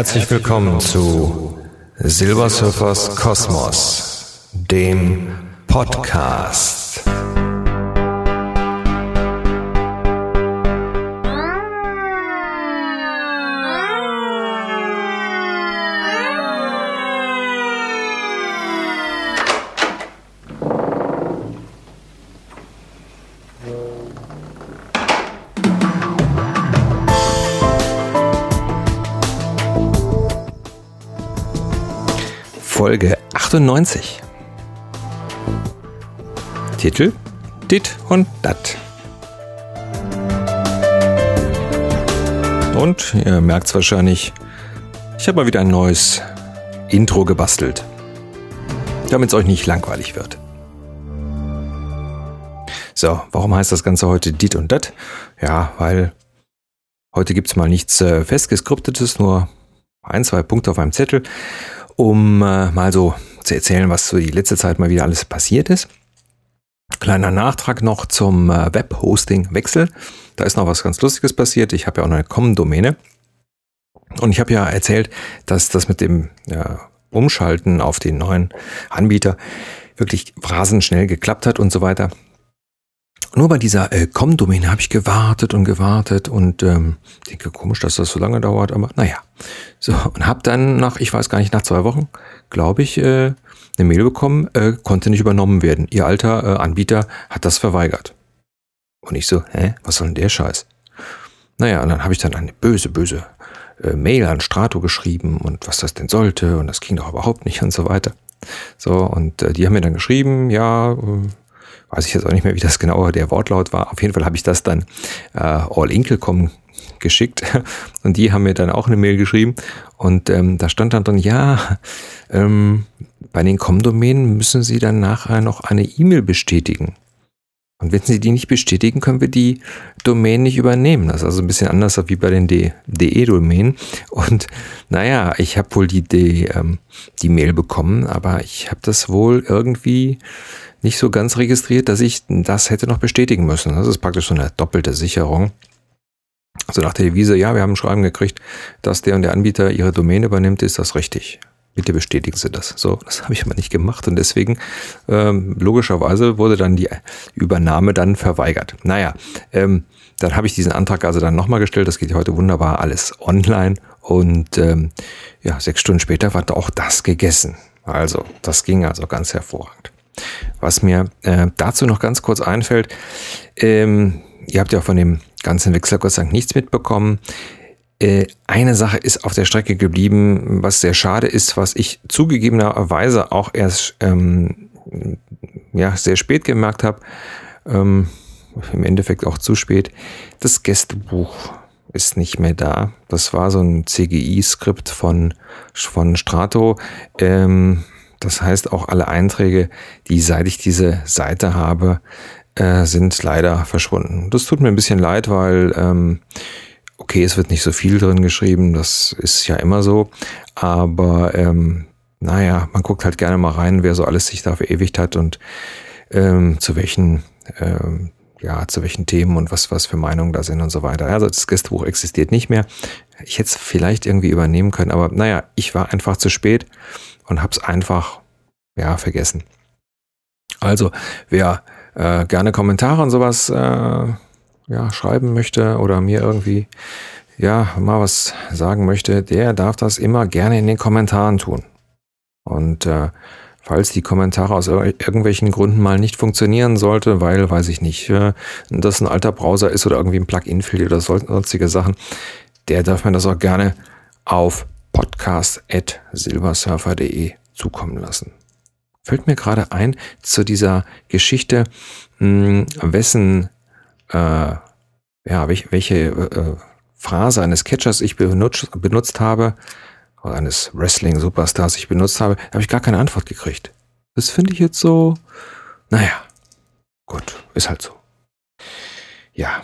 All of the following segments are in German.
Herzlich willkommen zu Silbersurfers Kosmos, dem Podcast. 98. Titel Dit und Dat. Und ihr merkt es wahrscheinlich, ich habe mal wieder ein neues Intro gebastelt, damit es euch nicht langweilig wird. So, warum heißt das Ganze heute Dit und Dat? Ja, weil heute gibt es mal nichts äh, festgeskriptetes, nur ein, zwei Punkte auf einem Zettel um äh, mal so zu erzählen, was so die letzte Zeit mal wieder alles passiert ist. Kleiner Nachtrag noch zum äh, Web-Hosting-Wechsel. Da ist noch was ganz Lustiges passiert. Ich habe ja auch eine Com-Domäne. Und ich habe ja erzählt, dass das mit dem ja, Umschalten auf den neuen Anbieter wirklich rasend schnell geklappt hat und so weiter. Nur bei dieser äh, Com-Domäne habe ich gewartet und gewartet und ähm, denke, komisch, dass das so lange dauert, aber naja. So, und habe dann nach, ich weiß gar nicht, nach zwei Wochen, glaube ich, äh, eine Mail bekommen, äh, konnte nicht übernommen werden. Ihr alter äh, Anbieter hat das verweigert. Und ich so, hä, was soll denn der Scheiß? Naja, und dann habe ich dann eine böse, böse äh, Mail an Strato geschrieben und was das denn sollte und das ging doch überhaupt nicht und so weiter. So, und äh, die haben mir dann geschrieben, ja, äh, weiß ich jetzt auch nicht mehr, wie das genau der Wortlaut war. Auf jeden Fall habe ich das dann äh, All Inklecom geschickt und die haben mir dann auch eine Mail geschrieben und ähm, da stand dann drin, ja, ähm, bei den Com-Domänen müssen Sie dann nachher noch eine E-Mail bestätigen. Und wenn Sie die nicht bestätigen, können wir die Domain nicht übernehmen. Das ist also ein bisschen anders wie bei den DE-Domänen. Und naja, ich habe wohl die, die, ähm, die Mail bekommen, aber ich habe das wohl irgendwie nicht so ganz registriert, dass ich das hätte noch bestätigen müssen. Das ist praktisch so eine doppelte Sicherung. So nach der Devise, ja, wir haben ein Schreiben gekriegt, dass der und der Anbieter ihre Domäne übernimmt, ist das richtig. Bitte bestätigen Sie das. So, das habe ich aber nicht gemacht und deswegen ähm, logischerweise wurde dann die Übernahme dann verweigert. Naja, ähm, dann habe ich diesen Antrag also dann nochmal gestellt. Das geht heute wunderbar alles online und ähm, ja, sechs Stunden später war auch das gegessen. Also, das ging also ganz hervorragend. Was mir äh, dazu noch ganz kurz einfällt, ähm, ihr habt ja von dem ganzen Wechsel Gott sei Dank nichts mitbekommen. Äh, eine Sache ist auf der Strecke geblieben, was sehr schade ist, was ich zugegebenerweise auch erst ähm, ja, sehr spät gemerkt habe. Ähm, Im Endeffekt auch zu spät. Das Gästebuch ist nicht mehr da. Das war so ein CGI-Skript von, von Strato. Ähm, das heißt, auch alle Einträge, die seit ich diese Seite habe, äh, sind leider verschwunden. Das tut mir ein bisschen leid, weil, ähm, okay, es wird nicht so viel drin geschrieben, das ist ja immer so, aber ähm, naja, man guckt halt gerne mal rein, wer so alles sich da verewigt hat und ähm, zu welchen ähm, ja, zu welchen Themen und was, was für Meinungen da sind und so weiter. Also das Gästebuch existiert nicht mehr. Ich hätte es vielleicht irgendwie übernehmen können, aber naja, ich war einfach zu spät und habe es einfach ja vergessen. Also wer äh, gerne Kommentare und sowas äh, ja schreiben möchte oder mir irgendwie ja mal was sagen möchte, der darf das immer gerne in den Kommentaren tun. Und äh, falls die Kommentare aus irgendwelchen Gründen mal nicht funktionieren sollte, weil, weiß ich nicht, äh, das ein alter Browser ist oder irgendwie ein Plugin fehlt oder sonstige Sachen, der darf mir das auch gerne auf podcast.silbersurfer.de zukommen lassen. Fällt mir gerade ein zu dieser Geschichte, mh, hm, wessen, äh, ja, welche, welche äh, Phrase eines Catchers ich benutzt, benutzt habe, oder eines Wrestling-Superstars ich benutzt habe, habe ich gar keine Antwort gekriegt. Das finde ich jetzt so, naja, gut, ist halt so. Ja.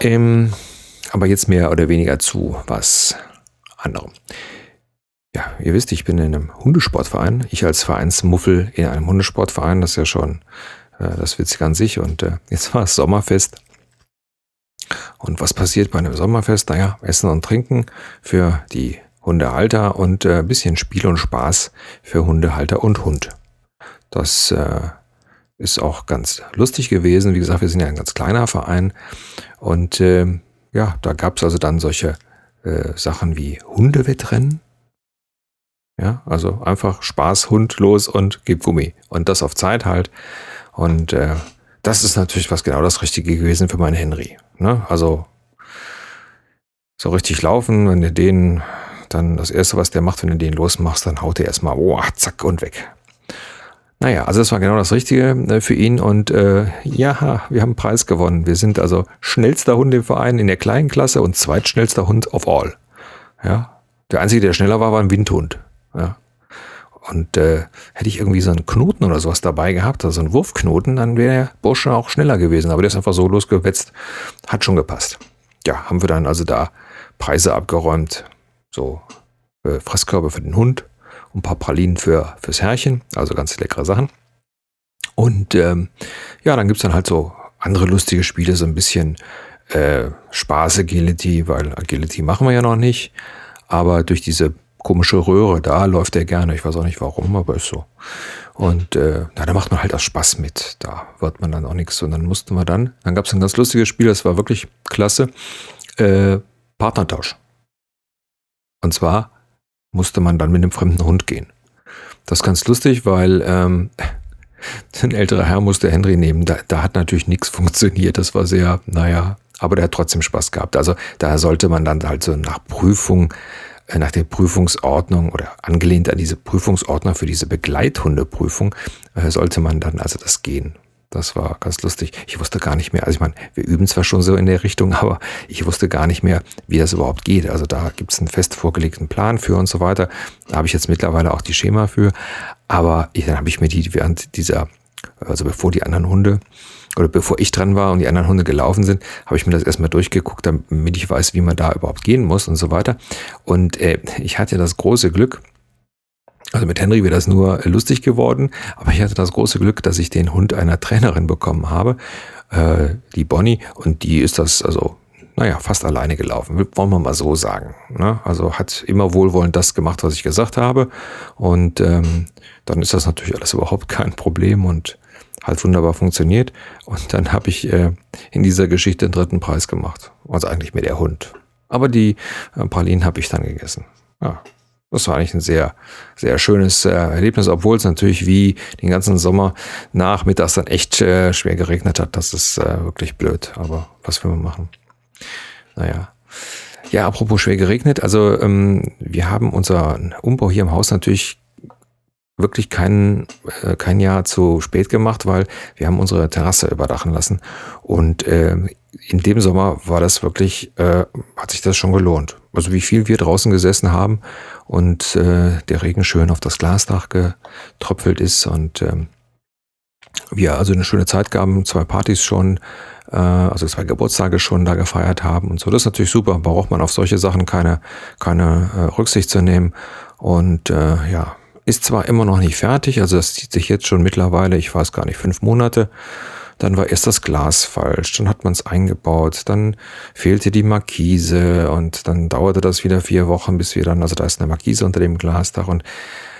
Ähm, aber jetzt mehr oder weniger zu was anderem. Ja, ihr wisst, ich bin in einem Hundesportverein. Ich als Vereinsmuffel in einem Hundesportverein, das ist ja schon äh, das Witzige an sich. Und äh, jetzt war es Sommerfest. Und was passiert bei einem Sommerfest? Naja, Essen und Trinken für die Hundehalter und äh, bisschen Spiel und Spaß für Hundehalter und Hund. Das äh, ist auch ganz lustig gewesen. Wie gesagt, wir sind ja ein ganz kleiner Verein und äh, ja, da gab es also dann solche Sachen wie Hundewettrennen. Ja, also einfach Spaß, Hund los und gib Gummi. Und das auf Zeit halt. Und äh, das ist natürlich was genau das Richtige gewesen für meinen Henry. Ne? Also so richtig laufen, wenn du den dann das erste, was der macht, wenn du den losmachst, dann haut er erstmal, oh, zack und weg. Naja, also das war genau das Richtige äh, für ihn und äh, ja, wir haben einen Preis gewonnen. Wir sind also schnellster Hund im Verein in der kleinen Klasse und zweitschnellster Hund of all. Ja, der einzige, der schneller war, war ein Windhund. Ja. Und äh, hätte ich irgendwie so einen Knoten oder sowas dabei gehabt, also einen Wurfknoten, dann wäre der Bursche auch schneller gewesen. Aber der ist einfach so losgewetzt, hat schon gepasst. Ja, haben wir dann also da Preise abgeräumt, so äh, Fresskörbe für den Hund ein paar Pralinen für, fürs Herrchen, also ganz leckere Sachen. Und ähm, ja, dann gibt es dann halt so andere lustige Spiele, so ein bisschen äh, Spaß Agility, weil Agility machen wir ja noch nicht. Aber durch diese komische Röhre, da läuft er gerne. Ich weiß auch nicht warum, aber ist so. Und äh, na, da macht man halt auch Spaß mit. Da wird man dann auch nichts. Und dann mussten wir dann, dann gab es ein ganz lustiges Spiel, das war wirklich klasse. Äh, Partnertausch. Und zwar musste man dann mit einem fremden Hund gehen. Das ist ganz lustig, weil ähm, ein älterer Herr musste Henry nehmen. Da, da hat natürlich nichts funktioniert. Das war sehr, naja, aber der hat trotzdem Spaß gehabt. Also da sollte man dann halt so nach Prüfung, nach der Prüfungsordnung oder angelehnt an diese Prüfungsordnung für diese Begleithundeprüfung, äh, sollte man dann also das gehen. Das war ganz lustig. Ich wusste gar nicht mehr, also ich meine, wir üben zwar schon so in der Richtung, aber ich wusste gar nicht mehr, wie das überhaupt geht. Also da gibt es einen fest vorgelegten Plan für und so weiter. Da habe ich jetzt mittlerweile auch die Schema für. Aber ich, dann habe ich mir die während dieser, also bevor die anderen Hunde oder bevor ich dran war und die anderen Hunde gelaufen sind, habe ich mir das erstmal durchgeguckt, damit ich weiß, wie man da überhaupt gehen muss und so weiter. Und äh, ich hatte das große Glück, also mit Henry wäre das nur lustig geworden, aber ich hatte das große Glück, dass ich den Hund einer Trainerin bekommen habe, äh, die Bonnie, und die ist das also, naja, fast alleine gelaufen, wollen wir mal so sagen. Ne? Also hat immer wohlwollend das gemacht, was ich gesagt habe, und ähm, dann ist das natürlich alles überhaupt kein Problem und hat wunderbar funktioniert. Und dann habe ich äh, in dieser Geschichte den dritten Preis gemacht, also eigentlich mit der Hund. Aber die äh, Pralinen habe ich dann gegessen. Ja, das war eigentlich ein sehr, sehr schönes äh, Erlebnis, obwohl es natürlich wie den ganzen Sommer nachmittags dann echt äh, schwer geregnet hat. Das ist äh, wirklich blöd, aber was will man machen? Naja. Ja, apropos schwer geregnet, also ähm, wir haben unseren Umbau hier im Haus natürlich wirklich kein, äh, kein Jahr zu spät gemacht, weil wir haben unsere Terrasse überdachen lassen. Und äh, in dem Sommer war das wirklich, äh, hat sich das schon gelohnt. Also wie viel wir draußen gesessen haben und äh, der Regen schön auf das Glasdach getröpfelt ist und ähm, wir also eine schöne Zeit gaben, zwei Partys schon, äh, also zwei Geburtstage schon da gefeiert haben und so. Das ist natürlich super, braucht man auf solche Sachen keine, keine äh, Rücksicht zu nehmen. Und äh, ja, ist zwar immer noch nicht fertig, also das zieht sich jetzt schon mittlerweile, ich weiß gar nicht, fünf Monate. Dann war erst das Glas falsch, dann hat man es eingebaut, dann fehlte die Markise und dann dauerte das wieder vier Wochen, bis wir dann, also da ist eine Markise unter dem Glasdach und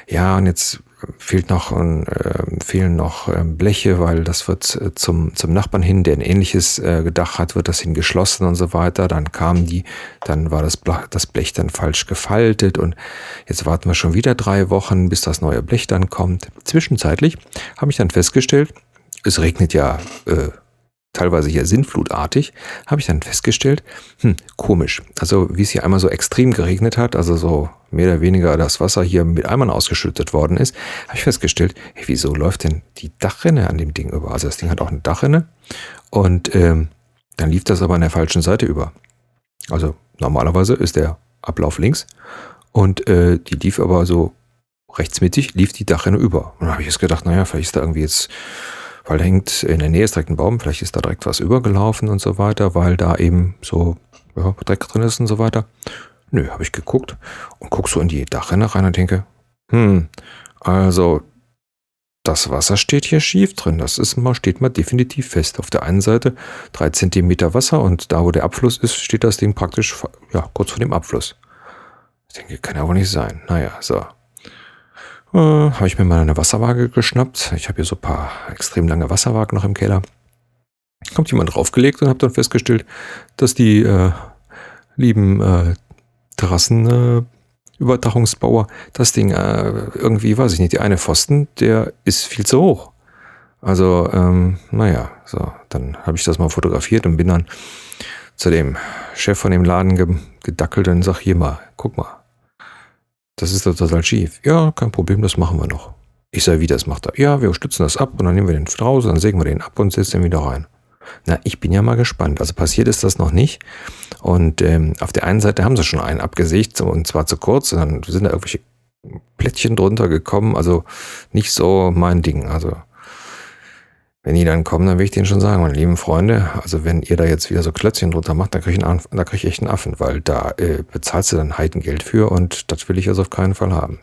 ja, und jetzt fehlt noch, äh, fehlen noch äh, Bleche, weil das wird äh, zum, zum Nachbarn hin, der ein ähnliches äh, Gedach hat, wird das hingeschlossen und so weiter. Dann kam die, dann war das, Blech, das Blech dann falsch gefaltet und jetzt warten wir schon wieder drei Wochen, bis das neue Blech dann kommt. Zwischenzeitlich habe ich dann festgestellt, es regnet ja äh, teilweise hier sinnflutartig, habe ich dann festgestellt, hm, komisch. Also wie es hier einmal so extrem geregnet hat, also so mehr oder weniger das Wasser hier mit Eimern ausgeschüttet worden ist, habe ich festgestellt, hey, wieso läuft denn die Dachrinne an dem Ding über? Also das Ding hat auch eine Dachrinne und ähm, dann lief das aber an der falschen Seite über. Also normalerweise ist der Ablauf links und äh, die lief aber so rechtsmittig, lief die Dachrinne über. Und dann habe ich jetzt gedacht, naja, vielleicht ist da irgendwie jetzt weil hängt in der Nähe ist direkt ein Baum, vielleicht ist da direkt was übergelaufen und so weiter, weil da eben so ja, Dreck drin ist und so weiter. Nö, habe ich geguckt und guck so in die Dachrinne rein und denke, hm, also das Wasser steht hier schief drin. Das ist mal, steht mal definitiv fest. Auf der einen Seite drei Zentimeter Wasser und da, wo der Abfluss ist, steht das Ding praktisch, ja, kurz vor dem Abfluss. Ich denke, kann ja wohl nicht sein. Naja, so. Äh, habe ich mir mal eine Wasserwaage geschnappt. Ich habe hier so ein paar extrem lange Wasserwagen noch im Keller. Kommt jemand draufgelegt und habe dann festgestellt, dass die äh, lieben äh, Terrassenüberdachungsbauer das Ding äh, irgendwie, weiß ich nicht, die eine Pfosten, der ist viel zu hoch. Also, ähm, naja, so, dann habe ich das mal fotografiert und bin dann zu dem Chef von dem Laden ge gedackelt und sag, hier mal, guck mal, das ist doch total schief. Ja, kein Problem, das machen wir noch. Ich sage, wie das macht er? Ja, wir stützen das ab und dann nehmen wir den raus, dann sägen wir den ab und setzen den wieder rein. Na, ich bin ja mal gespannt. Also passiert ist das noch nicht. Und ähm, auf der einen Seite haben sie schon einen abgesägt und zwar zu kurz und dann sind da irgendwelche Plättchen drunter gekommen. Also nicht so mein Ding. Also wenn die dann kommen, dann will ich denen schon sagen, meine lieben Freunde, also wenn ihr da jetzt wieder so Klötzchen drunter macht, dann kriege ich, da krieg ich echt einen Affen, weil da äh, bezahlst du dann Heidengeld für und das will ich also auf keinen Fall haben.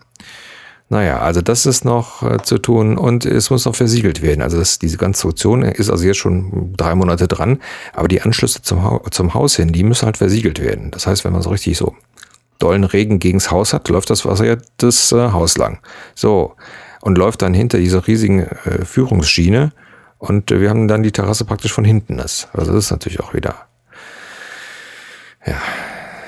Naja, also das ist noch äh, zu tun und es muss noch versiegelt werden. Also das, diese ganze Funktion ist also jetzt schon drei Monate dran, aber die Anschlüsse zum, zum Haus hin, die müssen halt versiegelt werden. Das heißt, wenn man so richtig so dollen Regen gegens Haus hat, läuft das Wasser ja das äh, Haus lang. So, und läuft dann hinter dieser riesigen äh, Führungsschiene und äh, wir haben dann die Terrasse praktisch von hinten. Das, also das ist natürlich auch wieder, ja,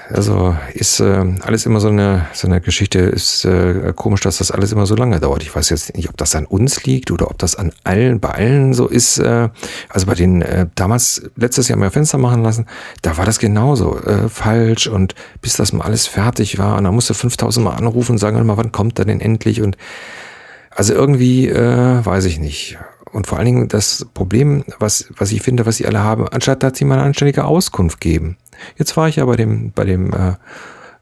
also ist äh, alles immer so eine, so eine Geschichte, ist äh, komisch, dass das alles immer so lange dauert. Ich weiß jetzt nicht, ob das an uns liegt oder ob das an allen, bei allen so ist. Äh, also bei den, äh, damals, letztes Jahr mal Fenster machen lassen, da war das genauso äh, falsch und bis das mal alles fertig war und dann musste 5000 Mal anrufen und sagen, mal, wann kommt er denn endlich und also irgendwie, äh, weiß ich nicht. Und vor allen Dingen das Problem, was, was ich finde, was sie alle haben, anstatt dass sie mal eine anständige Auskunft geben. Jetzt war ich ja bei dem, bei dem äh,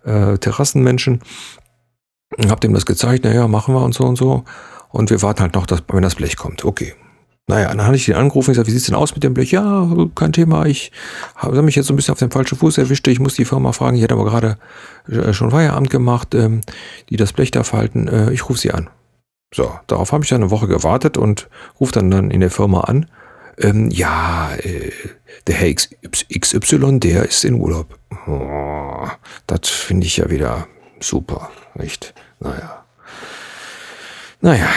äh, Terrassenmenschen und hab dem das gezeigt, naja, machen wir und so und so. Und wir warten halt noch, dass, wenn das Blech kommt. Okay. Naja, dann hatte ich ihn angerufen und gesagt, wie sieht's denn aus mit dem Blech? Ja, kein Thema. Ich habe mich jetzt so ein bisschen auf den falschen Fuß erwischt. Ich muss die Firma fragen. Ich hätte aber gerade äh, schon Feierabend gemacht, ähm, die das Blech da verhalten. Äh, ich rufe sie an. So, darauf habe ich eine Woche gewartet und rufe dann, dann in der Firma an. Ähm, ja, äh, der Herr XY, der ist in Urlaub. Oh, das finde ich ja wieder super, nicht? Naja. Naja,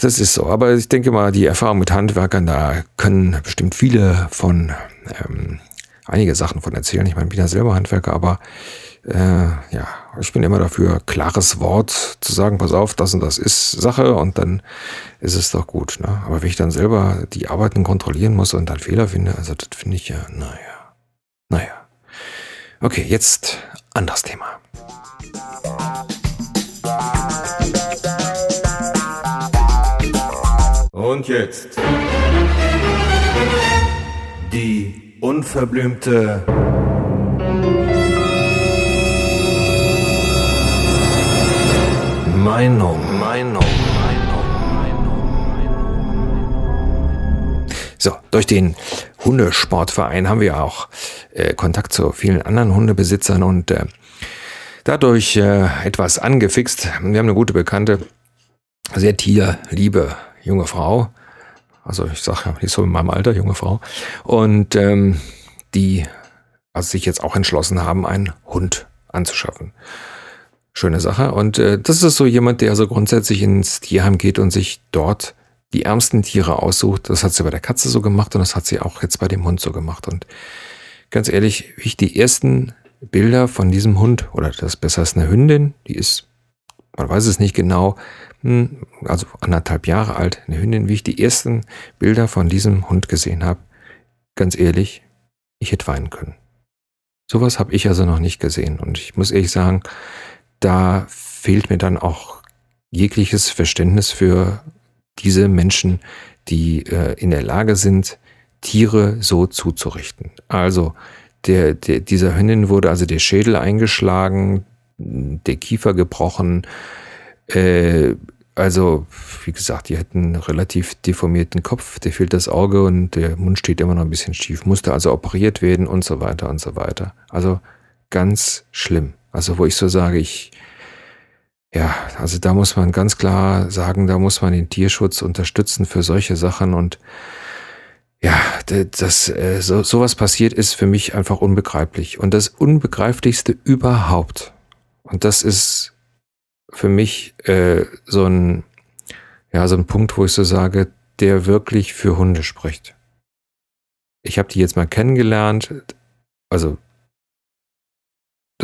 das ist so. Aber ich denke mal, die Erfahrung mit Handwerkern, da können bestimmt viele von, ähm, einige Sachen von erzählen. Ich meine, ich bin ja selber Handwerker, aber äh, ja, ich bin immer dafür, klares Wort zu sagen, pass auf, das und das ist Sache und dann ist es doch gut. Ne? Aber wenn ich dann selber die Arbeiten kontrollieren muss und dann Fehler finde, also das finde ich ja, naja, naja. Okay, jetzt anderes Thema. Und jetzt die unverblümte Meinung, Meinung, Meinung, Meinung. So, durch den Hundesportverein haben wir auch äh, Kontakt zu vielen anderen Hundebesitzern und äh, dadurch äh, etwas angefixt. Wir haben eine gute Bekannte, sehr tierliebe junge Frau. Also ich sage ja, die ist so in meinem Alter, junge Frau. Und ähm, die also sich jetzt auch entschlossen haben, einen Hund anzuschaffen schöne Sache. Und äh, das ist so jemand, der so grundsätzlich ins Tierheim geht und sich dort die ärmsten Tiere aussucht. Das hat sie bei der Katze so gemacht und das hat sie auch jetzt bei dem Hund so gemacht. Und ganz ehrlich, wie ich die ersten Bilder von diesem Hund, oder das besser ist eine Hündin, die ist, man weiß es nicht genau, hm, also anderthalb Jahre alt, eine Hündin, wie ich die ersten Bilder von diesem Hund gesehen habe, ganz ehrlich, ich hätte weinen können. Sowas habe ich also noch nicht gesehen. Und ich muss ehrlich sagen, da fehlt mir dann auch jegliches Verständnis für diese Menschen, die äh, in der Lage sind, Tiere so zuzurichten. Also der, der, dieser Hündin wurde also der Schädel eingeschlagen, der Kiefer gebrochen. Äh, also, wie gesagt, die hat einen relativ deformierten Kopf, der fehlt das Auge und der Mund steht immer noch ein bisschen schief, musste also operiert werden und so weiter und so weiter. Also ganz schlimm. Also wo ich so sage, ich, ja, also da muss man ganz klar sagen, da muss man den Tierschutz unterstützen für solche Sachen und ja, das, äh, so, sowas passiert ist für mich einfach unbegreiflich. Und das Unbegreiflichste überhaupt, und das ist für mich äh, so ein, ja, so ein Punkt, wo ich so sage, der wirklich für Hunde spricht. Ich habe die jetzt mal kennengelernt, also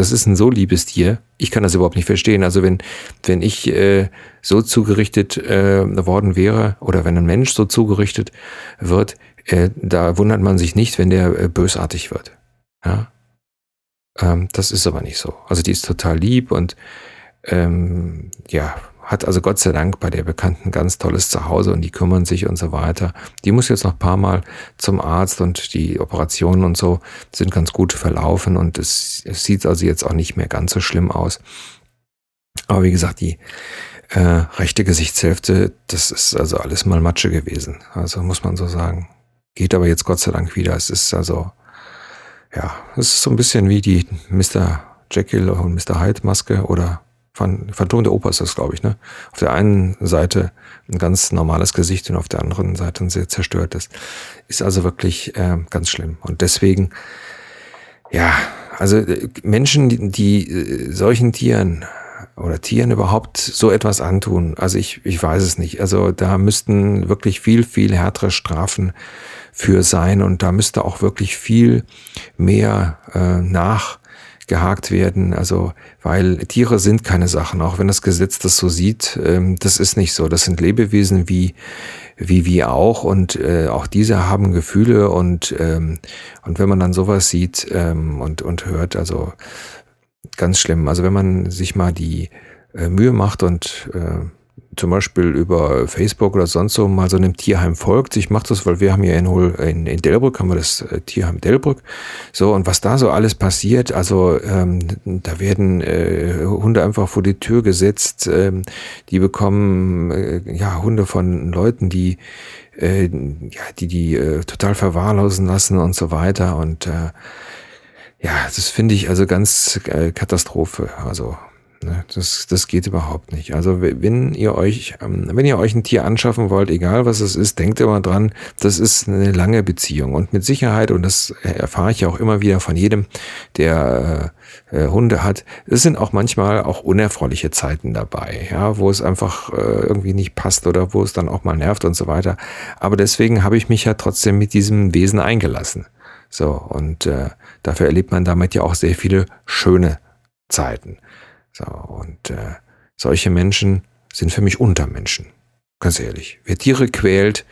das ist ein so liebes Tier. Ich kann das überhaupt nicht verstehen. Also wenn, wenn ich äh, so zugerichtet äh, worden wäre oder wenn ein Mensch so zugerichtet wird, äh, da wundert man sich nicht, wenn der äh, bösartig wird. Ja? Ähm, das ist aber nicht so. Also die ist total lieb und ähm, ja, hat also Gott sei Dank bei der Bekannten ganz tolles Zuhause und die kümmern sich und so weiter. Die muss jetzt noch ein paar Mal zum Arzt und die Operationen und so sind ganz gut verlaufen und es, es sieht also jetzt auch nicht mehr ganz so schlimm aus. Aber wie gesagt, die äh, rechte Gesichtshälfte, das ist also alles mal Matsche gewesen. Also muss man so sagen. Geht aber jetzt Gott sei Dank wieder. Es ist also, ja, es ist so ein bisschen wie die Mr. Jekyll und Mr. Hyde Maske oder von Phantom der Oper ist das, glaube ich, ne? Auf der einen Seite ein ganz normales Gesicht und auf der anderen Seite ein sehr zerstörtes. Ist also wirklich äh, ganz schlimm. Und deswegen, ja, also äh, Menschen, die, die äh, solchen Tieren oder Tieren überhaupt so etwas antun, also ich, ich weiß es nicht. Also da müssten wirklich viel, viel härtere Strafen für sein und da müsste auch wirklich viel mehr äh, nachgehakt werden. Also, weil Tiere sind keine Sachen, auch wenn das Gesetz das so sieht, ähm, das ist nicht so. Das sind Lebewesen wie, wie wir auch und äh, auch diese haben Gefühle und, ähm, und wenn man dann sowas sieht ähm, und, und hört, also ganz schlimm. Also wenn man sich mal die äh, Mühe macht und äh, zum Beispiel über Facebook oder sonst so mal so einem Tierheim folgt. Ich mache das, weil wir haben ja in, in, in Delbrück, haben wir das äh, Tierheim Delbrück. So, und was da so alles passiert, also ähm, da werden äh, Hunde einfach vor die Tür gesetzt, ähm, die bekommen äh, ja Hunde von Leuten, die äh, ja, die die äh, total verwahrlosen lassen und so weiter. Und äh, ja, das finde ich also ganz äh, Katastrophe. Also das, das geht überhaupt nicht. Also wenn ihr euch, ähm, wenn ihr euch ein Tier anschaffen wollt, egal was es ist, denkt immer dran, das ist eine lange Beziehung und mit Sicherheit und das erfahre ich auch immer wieder von jedem, der äh, äh, Hunde hat. Es sind auch manchmal auch unerfreuliche Zeiten dabei, ja, wo es einfach äh, irgendwie nicht passt oder wo es dann auch mal nervt und so weiter. Aber deswegen habe ich mich ja trotzdem mit diesem Wesen eingelassen. So und äh, dafür erlebt man damit ja auch sehr viele schöne Zeiten. So, und äh, solche Menschen sind für mich Untermenschen. Ganz ehrlich. Wer Tiere quält,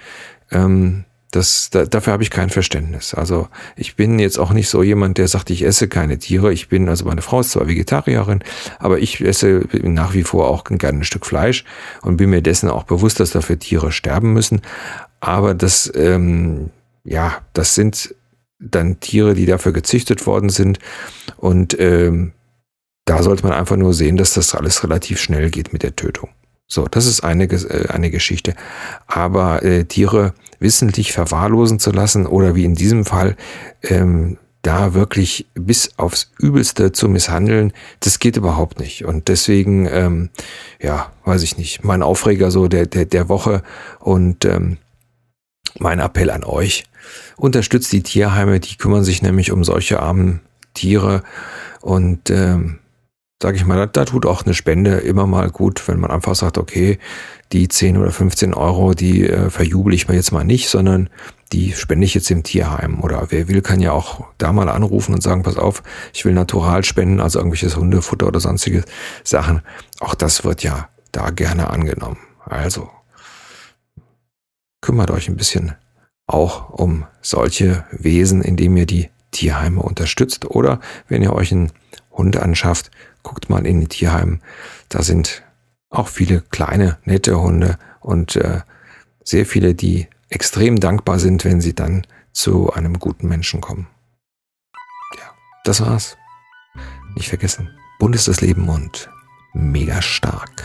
ähm, das, da, dafür habe ich kein Verständnis. Also ich bin jetzt auch nicht so jemand, der sagt, ich esse keine Tiere. Ich bin, also meine Frau ist zwar Vegetarierin, aber ich esse nach wie vor auch gerne ein Stück Fleisch und bin mir dessen auch bewusst, dass dafür Tiere sterben müssen. Aber das, ähm, ja, das sind dann Tiere, die dafür gezüchtet worden sind. Und ähm, da sollte man einfach nur sehen, dass das alles relativ schnell geht mit der Tötung. So, das ist eine, äh, eine Geschichte. Aber äh, Tiere wissentlich verwahrlosen zu lassen oder wie in diesem Fall ähm, da wirklich bis aufs Übelste zu misshandeln, das geht überhaupt nicht. Und deswegen, ähm, ja, weiß ich nicht, mein Aufreger so der, der, der Woche und ähm, mein Appell an euch, unterstützt die Tierheime, die kümmern sich nämlich um solche armen Tiere und ähm, sage ich mal, da, tut auch eine Spende immer mal gut, wenn man einfach sagt, okay, die 10 oder 15 Euro, die äh, verjubel ich mir jetzt mal nicht, sondern die spende ich jetzt im Tierheim. Oder wer will, kann ja auch da mal anrufen und sagen, pass auf, ich will natural spenden, also irgendwelches Hundefutter oder sonstige Sachen. Auch das wird ja da gerne angenommen. Also kümmert euch ein bisschen auch um solche Wesen, indem ihr die Tierheime unterstützt oder wenn ihr euch einen Hund anschafft, guckt mal in die Tierheim. Da sind auch viele kleine, nette Hunde und äh, sehr viele, die extrem dankbar sind, wenn sie dann zu einem guten Menschen kommen. Ja, das war's. Nicht vergessen, buntes das Leben und mega stark.